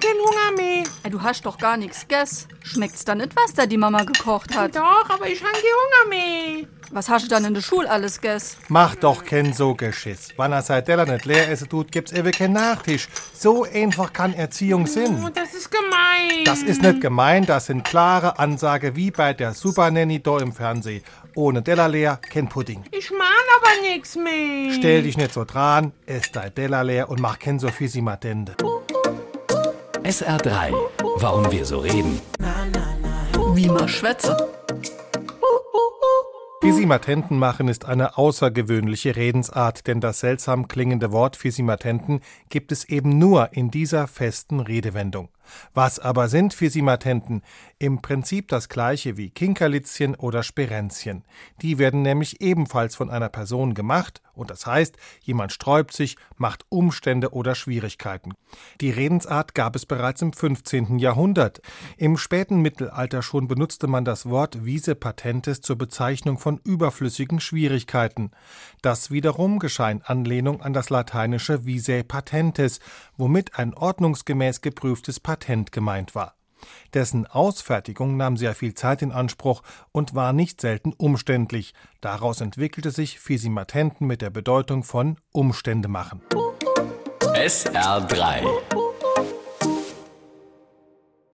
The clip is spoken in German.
keinen Hunger mehr. Ey, du hast doch gar nichts gegessen. Schmeckt's dann nicht, was da die Mama gekocht hat? Doch, aber ich habe keinen Hunger mehr. Was hast du dann in der Schule alles gegessen? Mach doch kein so Geschiss. Wann er sein Teller nicht leer essen tut, gibt's eben keinen Nachtisch. So einfach kann Erziehung Oh, sein. das ist gemein. Das ist nicht gemein, das sind klare Ansage wie bei der Super Nanny da im Fernsehen. Ohne Teller leer, kein Pudding. Ich mahn aber nichts mehr. Stell dich nicht so dran, ess dein Teller leer und mach kein so Fisimatende. SR3. Warum wir so reden. Wie man schwätze. Fisimatenten machen ist eine außergewöhnliche Redensart, denn das seltsam klingende Wort Fisimatenten gibt es eben nur in dieser festen Redewendung. Was aber sind Fisimatenten? Im Prinzip das gleiche wie Kinkerlitzchen oder Sperenzchen. Die werden nämlich ebenfalls von einer Person gemacht und das heißt, jemand sträubt sich, macht Umstände oder Schwierigkeiten. Die Redensart gab es bereits im 15. Jahrhundert. Im späten Mittelalter schon benutzte man das Wort Vise Patentes zur Bezeichnung von überflüssigen Schwierigkeiten. Das wiederum geschah in Anlehnung an das lateinische Vise Patentes, womit ein ordnungsgemäß geprüftes Patent gemeint war. Dessen Ausfertigung nahm sehr viel Zeit in Anspruch und war nicht selten umständlich. Daraus entwickelte sich Fisimatenten mit der Bedeutung von Umstände machen. SR3.